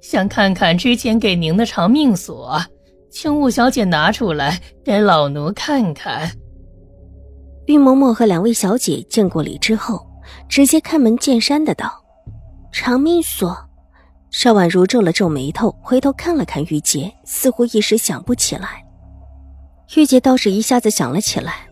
想看看之前给您的长命锁，请五小姐拿出来给老奴看看。玉嬷嬷和两位小姐见过礼之后，直接开门见山的道：“长命锁。”邵婉如皱了皱眉头，回头看了看玉洁，似乎一时想不起来。玉洁倒是一下子想了起来，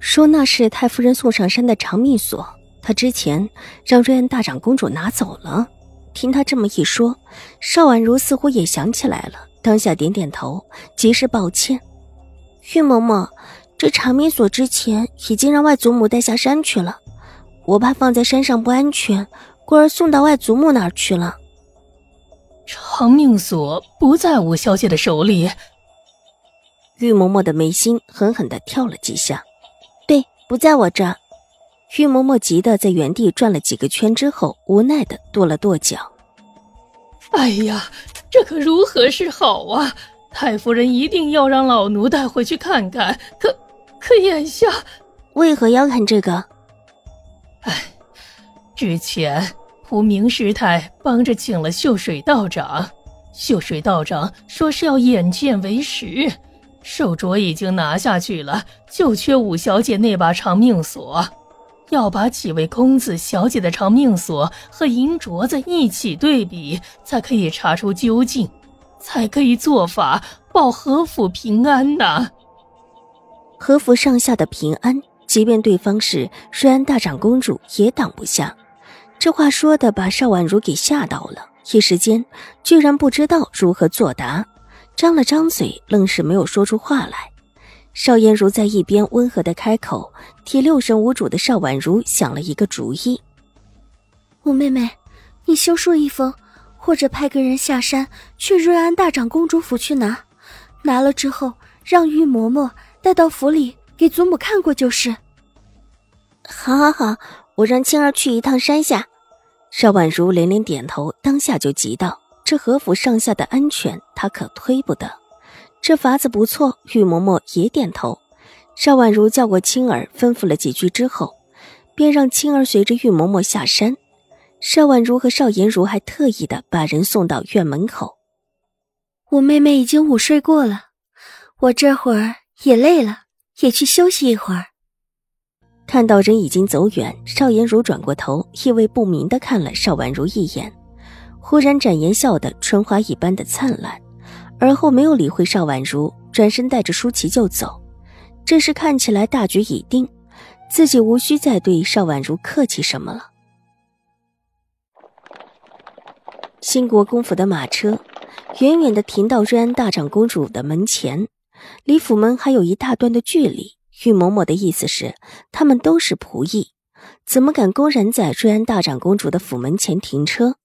说那是太夫人送上山的长命锁，她之前让瑞恩大长公主拿走了。听他这么一说，邵婉如似乎也想起来了，当下点点头，及时抱歉。玉嬷嬷，这长命锁之前已经让外祖母带下山去了，我怕放在山上不安全，故而送到外祖母那儿去了。长命锁不在五小姐的手里。玉嬷嬷的眉心狠狠地跳了几下，对，不在我这儿。玉嬷嬷急得在原地转了几个圈之后，无奈的跺了跺脚。哎呀，这可如何是好啊！太夫人一定要让老奴带回去看看。可可眼下，为何要看这个？哎，之前胡明师太帮着请了秀水道长，秀水道长说是要眼见为实，手镯已经拿下去了，就缺五小姐那把长命锁。要把几位公子小姐的长命锁和银镯子一起对比，才可以查出究竟，才可以做法保和府平安呐。和府上下的平安，即便对方是瑞安大长公主，也挡不下。这话说的把邵婉如给吓到了，一时间居然不知道如何作答，张了张嘴，愣是没有说出话来。邵颜如在一边温和的开口，替六神无主的邵婉如想了一个主意：“五妹妹，你修书一封，或者派个人下山去瑞安大长公主府去拿，拿了之后让玉嬷嬷带到府里给祖母看过就是。”“好，好，好，我让青儿去一趟山下。”邵婉如连连点头，当下就急道：“这和府上下的安全，她可推不得。”这法子不错，玉嬷嬷也点头。邵婉如叫过青儿，吩咐了几句之后，便让青儿随着玉嬷嬷下山。邵婉如和邵颜如还特意的把人送到院门口。我妹妹已经午睡过了，我这会儿也累了，也去休息一会儿。看到人已经走远，邵颜如转过头，意味不明的看了邵婉如一眼，忽然展颜笑得春花一般的灿烂。而后没有理会邵婉如，转身带着舒淇就走。这时看起来大局已定，自己无需再对邵婉如客气什么了。兴国公府的马车远远的停到瑞安大长公主的门前，离府门还有一大段的距离。玉嬷嬷的意思是，他们都是仆役，怎么敢公然在瑞安大长公主的府门前停车？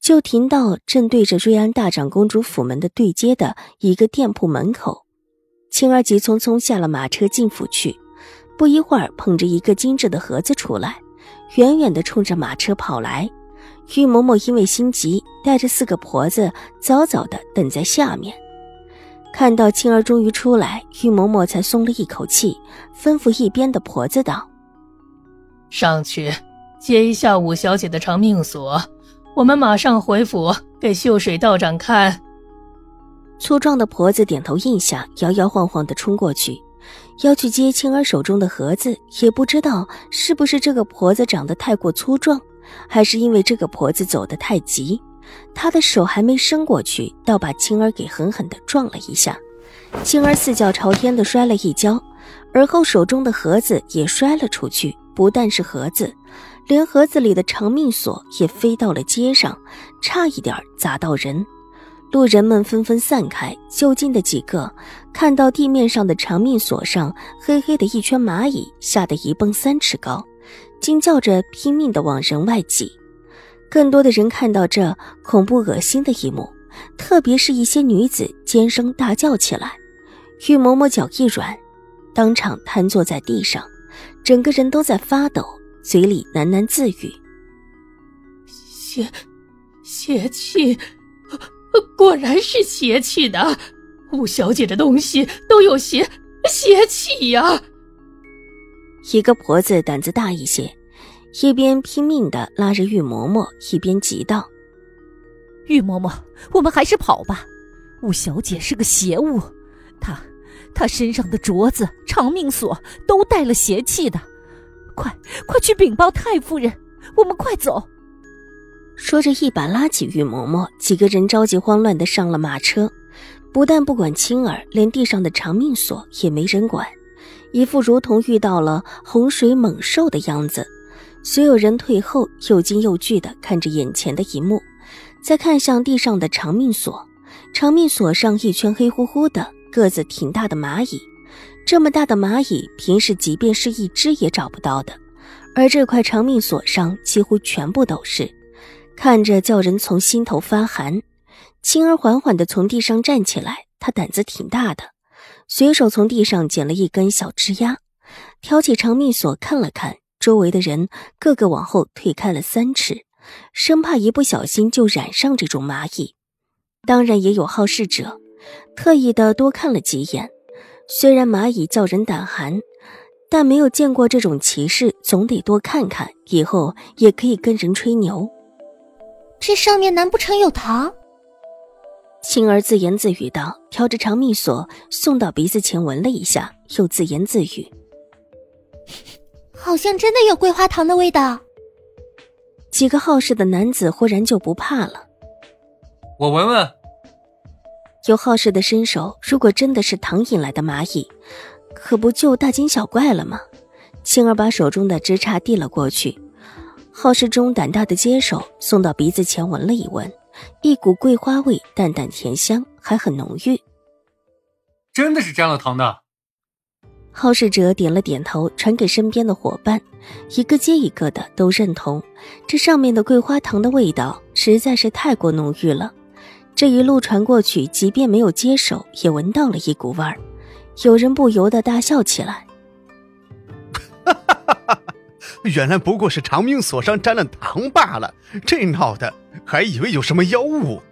就停到正对着瑞安大长公主府门的对街的一个店铺门口，青儿急匆匆下了马车进府去，不一会儿捧着一个精致的盒子出来，远远的冲着马车跑来。玉嬷嬷因为心急，带着四个婆子早早的等在下面。看到青儿终于出来，玉嬷嬷才松了一口气，吩咐一边的婆子道：“上去接一下五小姐的长命锁。”我们马上回府给秀水道长看。粗壮的婆子点头应下，摇摇晃晃的冲过去，要去接青儿手中的盒子。也不知道是不是这个婆子长得太过粗壮，还是因为这个婆子走得太急，她的手还没伸过去，倒把青儿给狠狠的撞了一下。青儿四脚朝天的摔了一跤，而后手中的盒子也摔了出去。不但是盒子。连盒子里的长命锁也飞到了街上，差一点砸到人。路人们纷纷散开，就近的几个看到地面上的长命锁上黑黑的一圈蚂蚁，吓得一蹦三尺高，惊叫着拼命的往人外挤。更多的人看到这恐怖恶心的一幕，特别是一些女子尖声大叫起来。玉嬷嬷脚一软，当场瘫坐在地上，整个人都在发抖，嘴里喃喃自语：“邪，邪气，果然是邪气的。五小姐的东西都有邪邪气呀！”一个婆子胆子大一些，一边拼命的拉着玉嬷嬷，一边急道：“玉嬷嬷，我们还是跑吧。五小姐是个邪物。”她她身上的镯子、长命锁都带了邪气的，快快去禀报太夫人！我们快走。说着，一把拉起玉嬷嬷，几个人着急慌乱的上了马车，不但不管青儿，连地上的长命锁也没人管，一副如同遇到了洪水猛兽的样子。所有人退后，又惊又惧的看着眼前的一幕，再看向地上的长命锁，长命锁上一圈黑乎乎的。个子挺大的蚂蚁，这么大的蚂蚁，平时即便是一只也找不到的。而这块长命锁上几乎全部都是，看着叫人从心头发寒。青儿缓缓地从地上站起来，她胆子挺大的，随手从地上捡了一根小枝丫，挑起长命锁看了看，周围的人个个往后退开了三尺，生怕一不小心就染上这种蚂蚁。当然也有好事者。特意的多看了几眼，虽然蚂蚁叫人胆寒，但没有见过这种奇事，总得多看看，以后也可以跟人吹牛。这上面难不成有糖？青儿自言自语道，挑着长命锁送到鼻子前闻了一下，又自言自语：“好像真的有桂花糖的味道。”几个好事的男子忽然就不怕了，我闻闻。有好事的身手，如果真的是唐引来的蚂蚁，可不就大惊小怪了吗？青儿把手中的枝杈递了过去，好事中胆大的接手，送到鼻子前闻了一闻，一股桂花味，淡淡甜香，还很浓郁。真的是沾了糖的。好事者点了点头，传给身边的伙伴，一个接一个的都认同，这上面的桂花糖的味道实在是太过浓郁了。这一路传过去，即便没有接手，也闻到了一股味儿。有人不由得大笑起来：“哈哈哈哈原来不过是长命锁上沾了糖罢了，这闹的还以为有什么妖物。”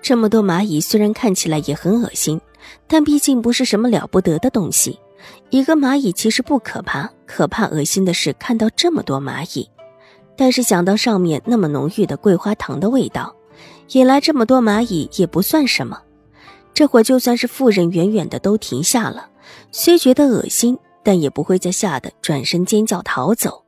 这么多蚂蚁虽然看起来也很恶心，但毕竟不是什么了不得的东西。一个蚂蚁其实不可怕，可怕恶心的是看到这么多蚂蚁。但是想到上面那么浓郁的桂花糖的味道。引来这么多蚂蚁也不算什么，这会就算是妇人远远的都停下了，虽觉得恶心，但也不会再吓得转身尖叫逃走。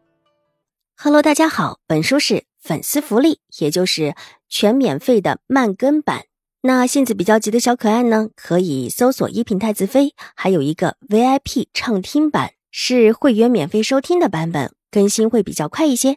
Hello，大家好，本书是粉丝福利，也就是全免费的慢更版。那性子比较急的小可爱呢，可以搜索一品太子妃，还有一个 VIP 畅听版，是会员免费收听的版本，更新会比较快一些。